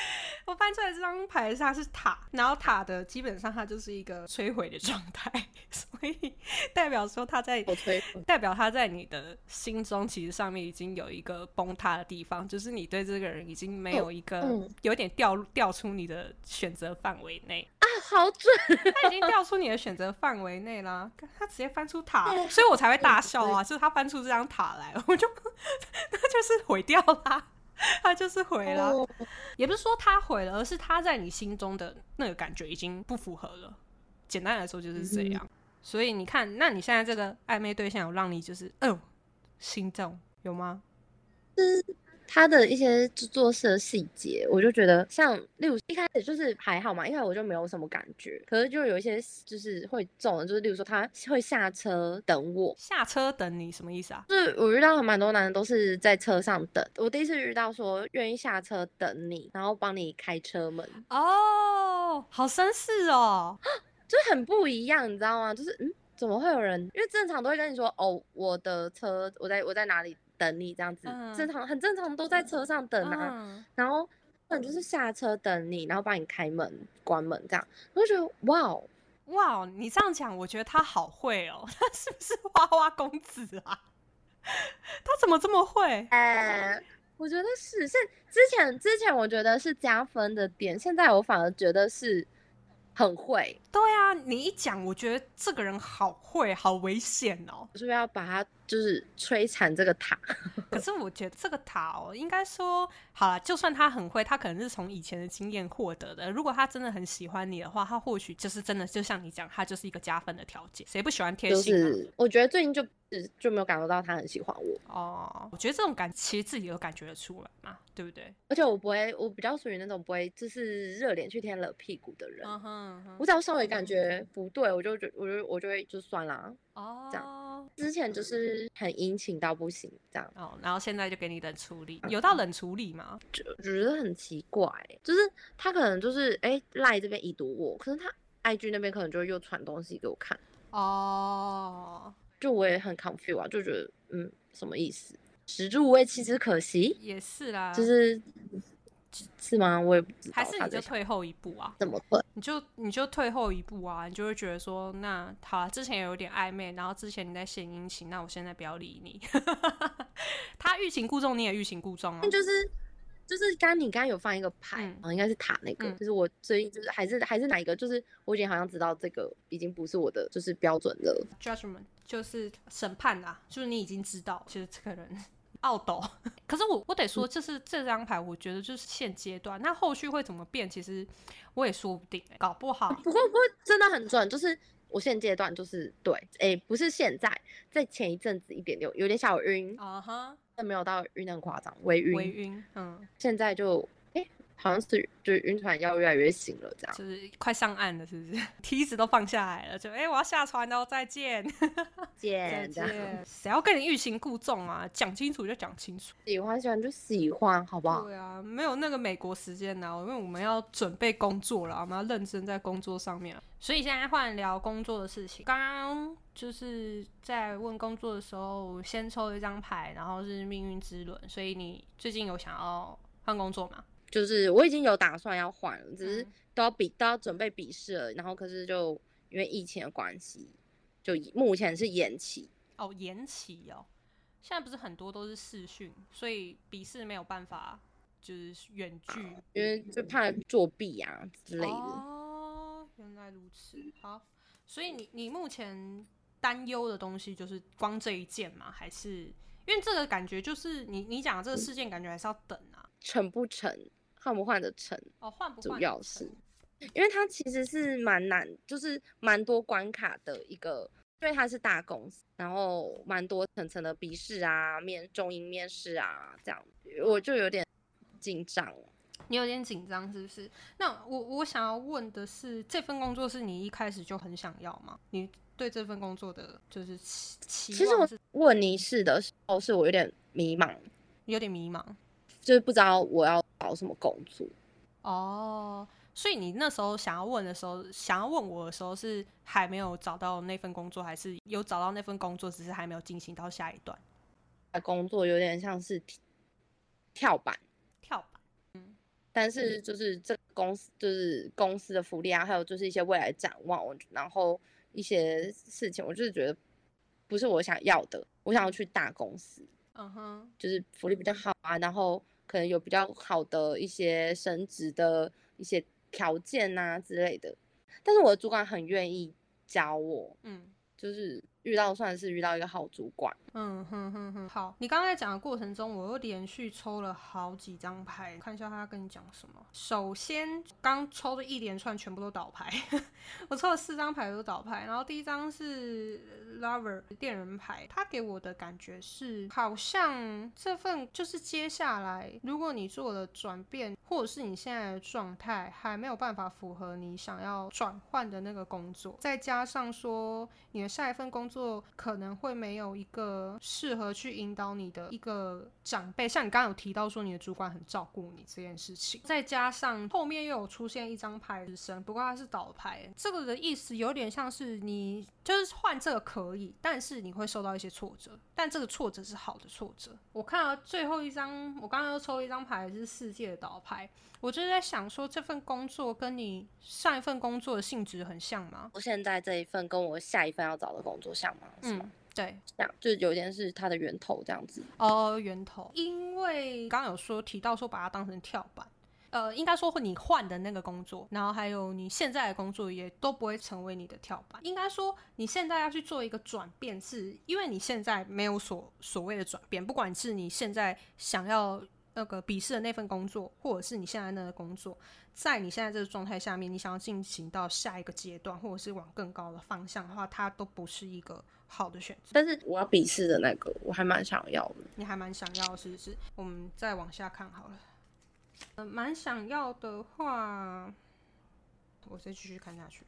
我翻出来这张牌它是塔，然后塔的基本上它就是一个摧毁的状态，所以代表说他在代表他在你的心中其实上面已经有一个崩塌的地方，就是你对这个人已经没有一个有点掉掉出你的选择范围内啊，好准，他已经掉出你的选择范围内啦，他直接翻出塔，所以我才会大笑啊，就是他翻出这张塔来，我就 那就是毁掉啦。他就是毁了，也不是说他毁了，而是他在你心中的那个感觉已经不符合了。简单来说就是这样。所以你看，那你现在这个暧昧对象有让你就是哦心动有吗？是他的一些做事的细节，我就觉得像，例如一开始就是还好嘛，一开始我就没有什么感觉，可是就有一些就是会中的，就是例如说他会下车等我，下车等你什么意思啊？就是我遇到蛮多男人都是在车上等，我第一次遇到说愿意下车等你，然后帮你开车门，哦，好绅士哦，就很不一样，你知道吗？就是嗯，怎么会有人？因为正常都会跟你说，哦，我的车我在我在哪里。等你这样子，正常很正常，都在车上等啊。然后，那就是下车等你，然后帮你开门、关门这样。我就觉得，哇哦哇哦，你这样讲，我觉得他好会哦。他是不是花花公子啊？他怎么这么会？哎，我觉得是。是之前之前我觉得是加分的点，现在我反而觉得是。很会，对啊，你一讲，我觉得这个人好会，好危险哦，是不是要把他就是摧残这个塔？可是我觉得这个塔哦，应该说好了，就算他很会，他可能是从以前的经验获得的。如果他真的很喜欢你的话，他或许就是真的，就像你讲，他就是一个加分的条件。谁不喜欢贴心？就是我觉得最近就。就没有感受到他很喜欢我哦，我觉得这种感其实自己都感觉得出来嘛，对不对？而且我不会，我比较属于那种不会就是热脸去贴冷屁股的人。嗯哼，我只要稍微感觉不对，我就觉我就我就会就算啦。哦，这样之前就是很殷勤到不行这样。哦，然后现在就给你冷处理，有到冷处理吗？就觉得很奇怪，就是他可能就是哎赖这边已读我，可是他 IG 那边可能就又传东西给我看。哦。就我也很 confused 啊，就觉得嗯，什么意思？食之无味，弃之可惜。也是啦，就是是吗？我也不知道。还是你就退后一步啊？怎么退？你就你就退后一步啊？你就会觉得说，那好，之前有点暧昧，然后之前你在献殷勤，那我现在不要理你。他欲擒故纵，你也欲擒故纵啊？就是。就是刚你刚刚有放一个牌啊，应该是塔那个，就是我所以就是还是还是哪一个，就是我已经好像知道这个已经不是我的就是标准了。Judgment 就是审判啦，就是你已经知道，其实这个人傲斗。可是我我得说，就是这张牌，我觉得就是现阶段，那后续会怎么变，其实我也说不定，搞不好。不会不会真的很准，就是我现阶段就是对，哎，不是现在，在前一阵子一点点有点小晕啊哈。但没有到晕很夸张，微晕。微晕，嗯，现在就，哎，好像是就是晕船要越来越醒了，这样。就是快上岸了，是不是？梯子都放下来了，就，哎，我要下船喽，再见，见，再见。谁要跟你欲擒故纵啊？讲清楚就讲清楚。喜欢喜欢就喜欢，好不好？对啊，没有那个美国时间呢，因为我们要准备工作了，我们要认真在工作上面。所以现在换聊工作的事情。刚刚就是在问工作的时候，先抽一张牌，然后是命运之轮。所以你最近有想要换工作吗？就是我已经有打算要换了，只是都要比都要准备笔试了，然后可是就因为疫情的关系，就目前是延期。哦，延期哦。现在不是很多都是视讯，所以笔试没有办法就是远距，因为就怕作弊啊之类的。哦原来如此，好，所以你你目前担忧的东西就是光这一件吗？还是因为这个感觉就是你你讲的这个事件，感觉还是要等啊，成不成，换不换得成？哦，换不主要是，因为它其实是蛮难，就是蛮多关卡的一个，因为它是大公司，然后蛮多层层的笔试啊、面中英面试啊，这样我就有点紧张。你有点紧张是不是？那我我想要问的是，这份工作是你一开始就很想要吗？你对这份工作的就是期期其实我问你是的时候，是我有点迷茫，有点迷茫，就是不知道我要找什么工作。哦，所以你那时候想要问的时候，想要问我的时候，是还没有找到那份工作，还是有找到那份工作，只是还没有进行到下一段？工作有点像是跳板。跳板但是就是这公司就是公司的福利啊，还有就是一些未来展望，然后一些事情，我就是觉得不是我想要的。我想要去大公司，嗯哼，就是福利比较好啊，然后可能有比较好的一些升职的一些条件呐之类的。但是我的主管很愿意教我，嗯，就是遇到算是遇到一个好主管。嗯哼哼哼，好，你刚才讲的过程中，我又连续抽了好几张牌，看一下他跟你讲什么。首先，刚抽的一连串全部都倒牌，我抽了四张牌都倒牌。然后第一张是 Lover 恋人牌，他给我的感觉是，好像这份就是接下来，如果你做了转变，或者是你现在的状态还没有办法符合你想要转换的那个工作，再加上说你的下一份工作做可能会没有一个。适合去引导你的一个长辈，像你刚刚有提到说你的主管很照顾你这件事情，再加上后面又有出现一张牌之声，不过它是倒牌，这个的意思有点像是你就是换这个可以，但是你会受到一些挫折，但这个挫折是好的挫折。我看到最后一张，我刚刚又抽一张牌是世界的倒牌，我就是在想说这份工作跟你上一份工作的性质很像吗？我现在这一份跟我下一份要找的工作像吗？嗯。对，这样就有点是它的源头这样子哦，源头，因为刚刚有说提到说把它当成跳板，呃，应该说会你换的那个工作，然后还有你现在的工作也都不会成为你的跳板。应该说你现在要去做一个转变，是因为你现在没有所所谓的转变，不管是你现在想要那个笔试的那份工作，或者是你现在那个工作，在你现在这个状态下面，你想要进行到下一个阶段，或者是往更高的方向的话，它都不是一个。好的选择，但是我要笔试的那个，我还蛮想要的。你还蛮想要，是不是？我们再往下看好了。呃，蛮想要的话，我再继续看下去。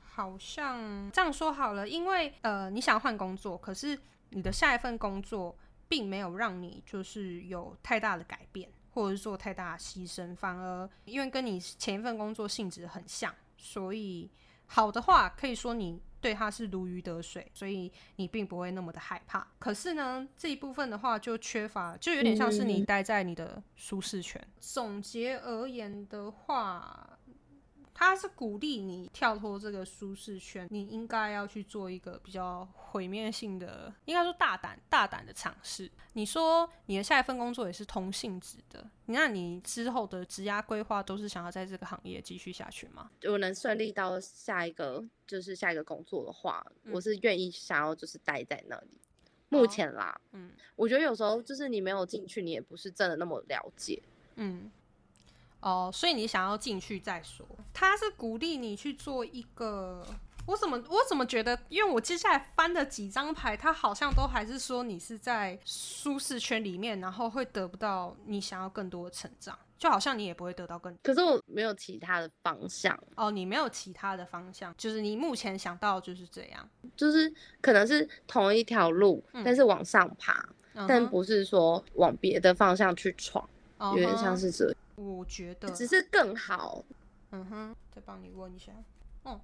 好像这样说好了，因为呃，你想换工作，可是你的下一份工作并没有让你就是有太大的改变，或者是做太大的牺牲，反而因为跟你前一份工作性质很像，所以好的话可以说你。对他是如鱼得水，所以你并不会那么的害怕。可是呢，这一部分的话就缺乏，就有点像是你待在你的舒适圈。总结而言的话。他是鼓励你跳脱这个舒适圈，你应该要去做一个比较毁灭性的，应该说大胆大胆的尝试。你说你的下一份工作也是同性质的，那你之后的职涯规划都是想要在这个行业继续下去吗？我能顺利到下一个就是下一个工作的话，我是愿意想要就是待在那里。目前啦，嗯，我觉得有时候就是你没有进去，你也不是真的那么了解，嗯。哦，所以你想要进去再说。他是鼓励你去做一个，我怎么我怎么觉得？因为我接下来翻的几张牌，他好像都还是说你是在舒适圈里面，然后会得不到你想要更多的成长，就好像你也不会得到更。可是我没有其他的方向哦，你没有其他的方向，就是你目前想到就是这样，就是可能是同一条路，但是往上爬，但不是说往别的方向去闯，有点像是这。我觉得只是更好，嗯哼，再帮你问一下，嗯，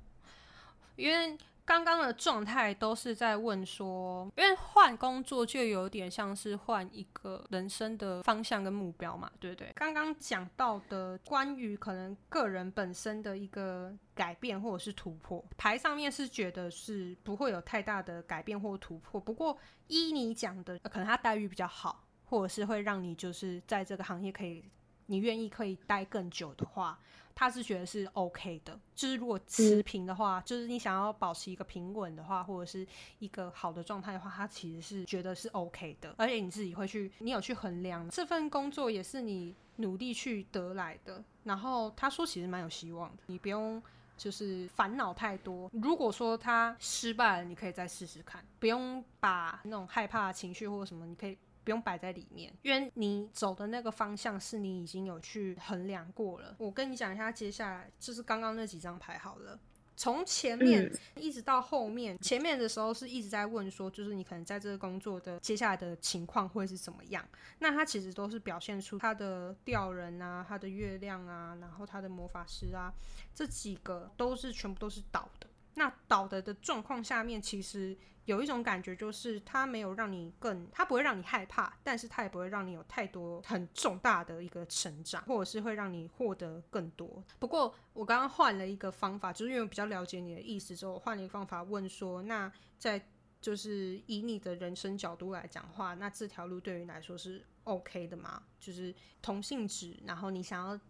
因为刚刚的状态都是在问说，因为换工作就有点像是换一个人生的方向跟目标嘛，对不对？刚刚讲到的关于可能个人本身的一个改变或者是突破，牌上面是觉得是不会有太大的改变或突破，不过依你讲的，可能他待遇比较好，或者是会让你就是在这个行业可以。你愿意可以待更久的话，他是觉得是 OK 的。就是如果持平的话，就是你想要保持一个平稳的话，或者是一个好的状态的话，他其实是觉得是 OK 的。而且你自己会去，你有去衡量这份工作也是你努力去得来的。然后他说其实蛮有希望的，你不用就是烦恼太多。如果说他失败了，你可以再试试看，不用把那种害怕情绪或者什么，你可以。不用摆在里面，因为你走的那个方向是你已经有去衡量过了。我跟你讲一下，接下来就是刚刚那几张牌好了。从前面一直到后面，前面的时候是一直在问说，就是你可能在这个工作的接下来的情况会是怎么样？那它其实都是表现出他的吊人啊，他的月亮啊，然后他的魔法师啊，这几个都是全部都是倒的。那倒的的状况下面，其实。有一种感觉，就是它没有让你更，它不会让你害怕，但是它也不会让你有太多很重大的一个成长，或者是会让你获得更多。不过我刚刚换了一个方法，就是因为比较了解你的意思之后，我换了一个方法问说，那在就是以你的人生角度来讲话，那这条路对于你来说是 OK 的吗？就是同性质，然后你想要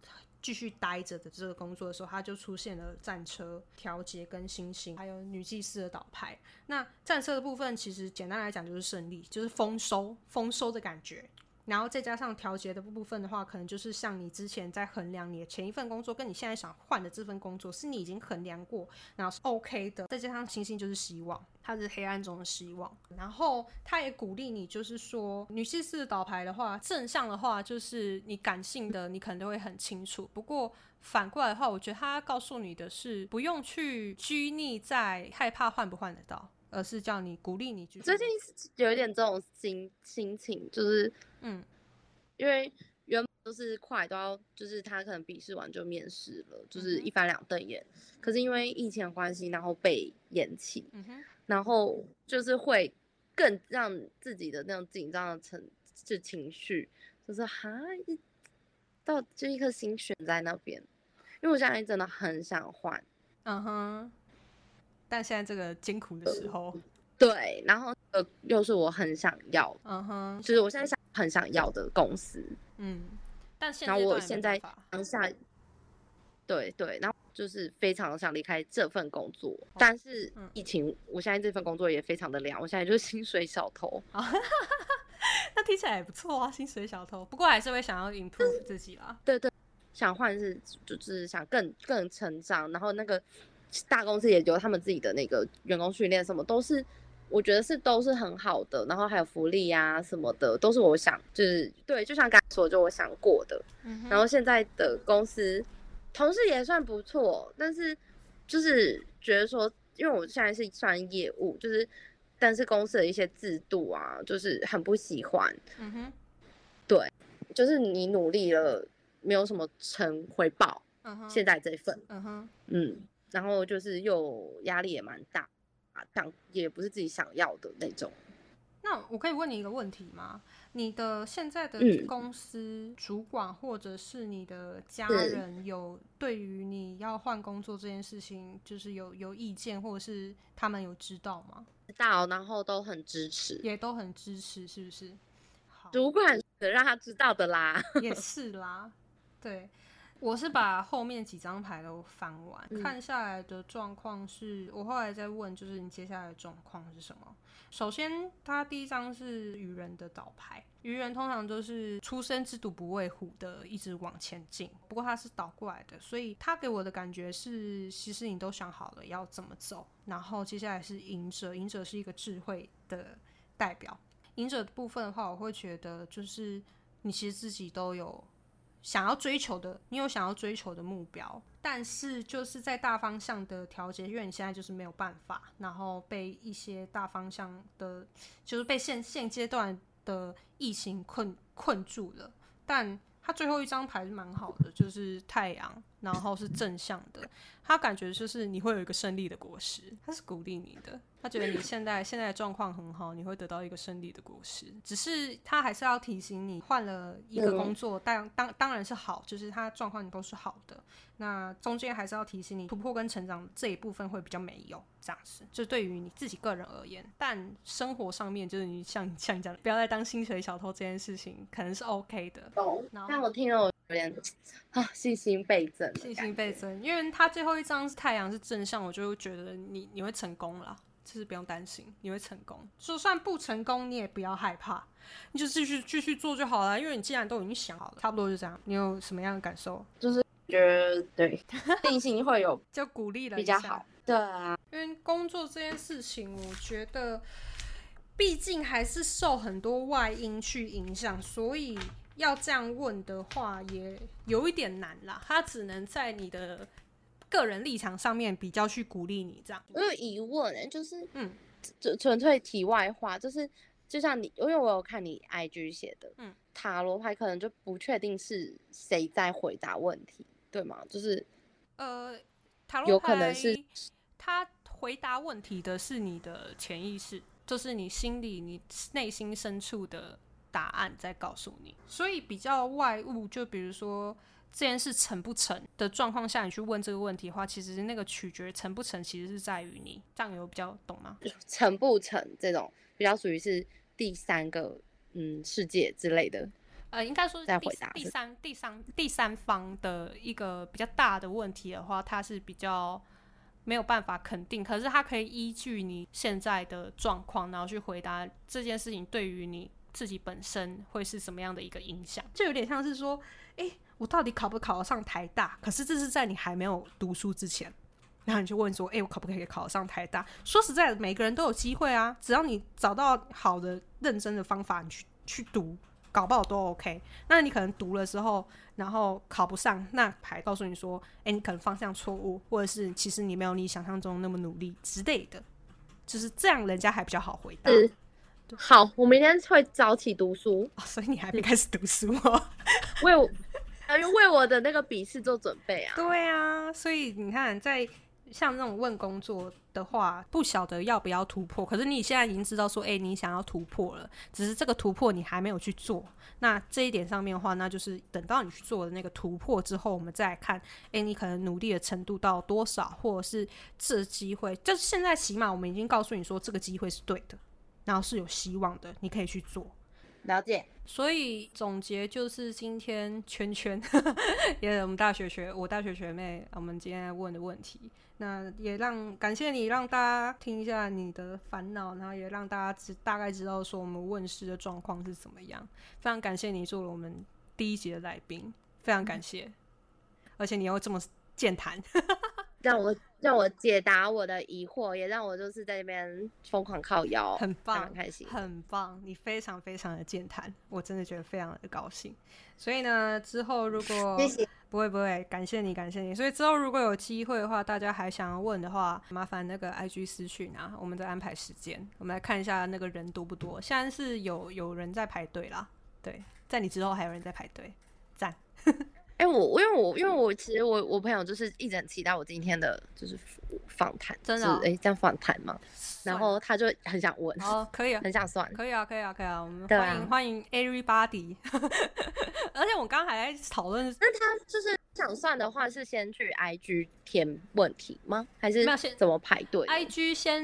继续待着的这个工作的时候，它就出现了战车调节跟星星，还有女祭司的倒牌。那战车的部分，其实简单来讲就是胜利，就是丰收，丰收的感觉。然后再加上调节的部分的话，可能就是像你之前在衡量你的前一份工作，跟你现在想换的这份工作，是你已经衡量过，然后是 OK 的。再加上星星就是希望，它是黑暗中的希望。然后他也鼓励你，就是说女祭司倒牌的话，正向的话就是你感性的，你可能都会很清楚。不过反过来的话，我觉得他告诉你的是，不用去拘泥在害怕换不换得到。而是叫你鼓励你去。最近有一点这种心心情，就是嗯，因为原本都是快都要，就是他可能笔试完就面试了，就是一翻两瞪眼。可是因为疫情的关系，然后被延期，然后就是会更让自己的那种紧张的成就情绪，就是哈一到就一颗心悬在那边，因为我现在真的很想换，嗯哼。但现在这个艰苦的时候，对，然后呃，又是我很想要，嗯哼，就是我现在想很想要的公司，嗯，但现然后我现在当下，对对，然后就是非常想离开这份工作，但是疫情，我现在这份工作也非常的凉，我现在就是薪水小偷，那听起来也不错啊，薪水小偷，不过还是会想要 improve 自己啦，对对，想换是就是想更更成长，然后那个。大公司也有他们自己的那个员工训练，什么都是，我觉得是都是很好的，然后还有福利呀什么的，都是我想就是对，就像刚才说，就我想过的。然后现在的公司同事也算不错，但是就是觉得说，因为我现在是算业务，就是但是公司的一些制度啊，就是很不喜欢。嗯哼，对，就是你努力了，没有什么成回报。嗯哼，现在这份。嗯哼，嗯。然后就是又压力也蛮大啊，想也不是自己想要的那种。那我可以问你一个问题吗？你的现在的公司主管或者是你的家人有对于你要换工作这件事情，就是有有意见，或者是他们有知道吗？知道，然后都很支持，也都很支持，是不是？主管让他知道的啦，也是啦，对。我是把后面几张牌都翻完，看下来的状况是，我后来在问，就是你接下来的状况是什么？首先，他第一张是愚人的倒牌，愚人通常都是出生之犊不畏虎的，一直往前进。不过他是倒过来的，所以他给我的感觉是，其实你都想好了要怎么走。然后接下来是隐者，隐者是一个智慧的代表。隐者的部分的话，我会觉得就是你其实自己都有。想要追求的，你有想要追求的目标，但是就是在大方向的调节，因为你现在就是没有办法，然后被一些大方向的，就是被现现阶段的疫情困困住了。但他最后一张牌是蛮好的，就是太阳，然后是正向的，他感觉就是你会有一个胜利的果实，他是鼓励你的。他觉得你现在现在的状况很好，你会得到一个胜利的果实。只是他还是要提醒你，换了一个工作，当当当然是好，就是他状况都是好的。那中间还是要提醒你，突破跟成长这一部分会比较没有这样子。就对于你自己个人而言，但生活上面就是你像像你这样，不要再当薪水小偷这件事情，可能是 OK 的。懂。那我听了点啊，信心倍增，信心倍增，因为他最后一张是太阳是正向，我就觉得你你会成功了。其实不用担心，你会成功。就算不成功，你也不要害怕，你就继续继续做就好了。因为你既然都已经想好了，差不多就这样。你有什么样的感受？就是觉得对，定性会有就鼓励了比较好。对啊，因为工作这件事情，我觉得毕竟还是受很多外因去影响，所以要这样问的话，也有一点难啦。他只能在你的。个人立场上面比较去鼓励你这样，我有疑问哎，就是嗯，纯纯粹题外话，就是就像你，因为我有看你 IG 写的，嗯，塔罗牌可能就不确定是谁在回答问题，对吗？就是呃，塔罗牌有可能是他回答问题的是你的潜意识，就是你心里你内心深处的答案再告诉你，所以比较外物，就比如说。这件事成不成的状况下，你去问这个问题的话，其实那个取决成不成，其实是在于你。这样有比较懂吗？成不成这种比较属于是第三个嗯世界之类的。呃，应该说在回答第三、第三、第三方的一个比较大的问题的话，它是比较没有办法肯定，可是它可以依据你现在的状况，然后去回答这件事情对于你自己本身会是什么样的一个影响，就有点像是说，哎，我到底考不考得上台大？可是这是在你还没有读书之前，然后你就问说，哎，我可不可以考上台大？说实在的，每个人都有机会啊，只要你找到好的、认真的方法，你去去读。搞不好都 OK，那你可能读了之后，然后考不上，那牌告诉你说，哎，你可能方向错误，或者是其实你没有你想象中那么努力之类的，就是这样，人家还比较好回答。好，我明天会早起读书，所以你还没开始读书哦，为我，要为我的那个笔试做准备啊。对啊，所以你看在。像那种问工作的话，不晓得要不要突破，可是你现在已经知道说，哎，你想要突破了，只是这个突破你还没有去做。那这一点上面的话，那就是等到你去做的那个突破之后，我们再来看，哎，你可能努力的程度到多少，或者是这机会，就是现在起码我们已经告诉你说，这个机会是对的，然后是有希望的，你可以去做。了解。所以总结就是今天圈圈，也我们大学学我大学学妹，我们今天问的问题，那也让感谢你让大家听一下你的烦恼，然后也让大家知大概知道说我们问世的状况是怎么样。非常感谢你做了我们第一集的来宾，非常感谢，而且你又这么健谈。让我让我解答我的疑惑，也让我就是在那边疯狂靠腰，很棒，很开心，很棒。你非常非常的健谈，我真的觉得非常的高兴。所以呢，之后如果谢谢，不会不会，感谢你，感谢你。所以之后如果有机会的话，大家还想要问的话，麻烦那个 IG 私讯啊，我们再安排时间。我们来看一下那个人多不多。现在是有有人在排队啦，对，在你之后还有人在排队，赞。哎，我因为我因为我其实我我朋友就是一直很期待我今天的就是访谈，真的哎这样访谈嘛，然后他就很想问，哦可以啊，很想算，可以啊可以啊可以啊，我们欢迎欢迎 everybody，而且我刚刚还在讨论，那他就是想算的话是先去 IG 填问题吗？还是先怎么排队？IG 先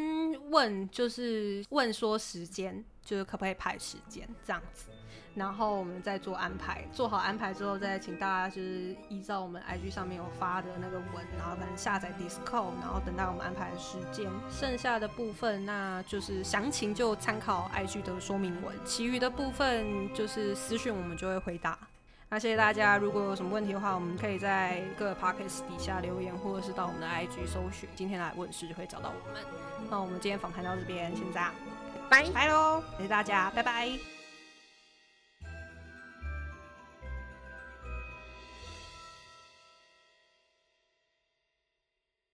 问就是问说时间，就是可不可以排时间这样子。然后我们再做安排，做好安排之后，再请大家就是依照我们 IG 上面有发的那个文，然后可能下载 Discord，然后等待我们安排的时间。剩下的部分，那就是详情就参考 IG 的说明文，其余的部分就是私讯我们就会回答。那谢谢大家，如果有什么问题的话，我们可以在各个 p o c k e t 底下留言，或者是到我们的 IG 搜寻，今天来问事就会找到我们。那我们今天访谈到这边，先这样，拜拜喽，谢谢大家，拜拜。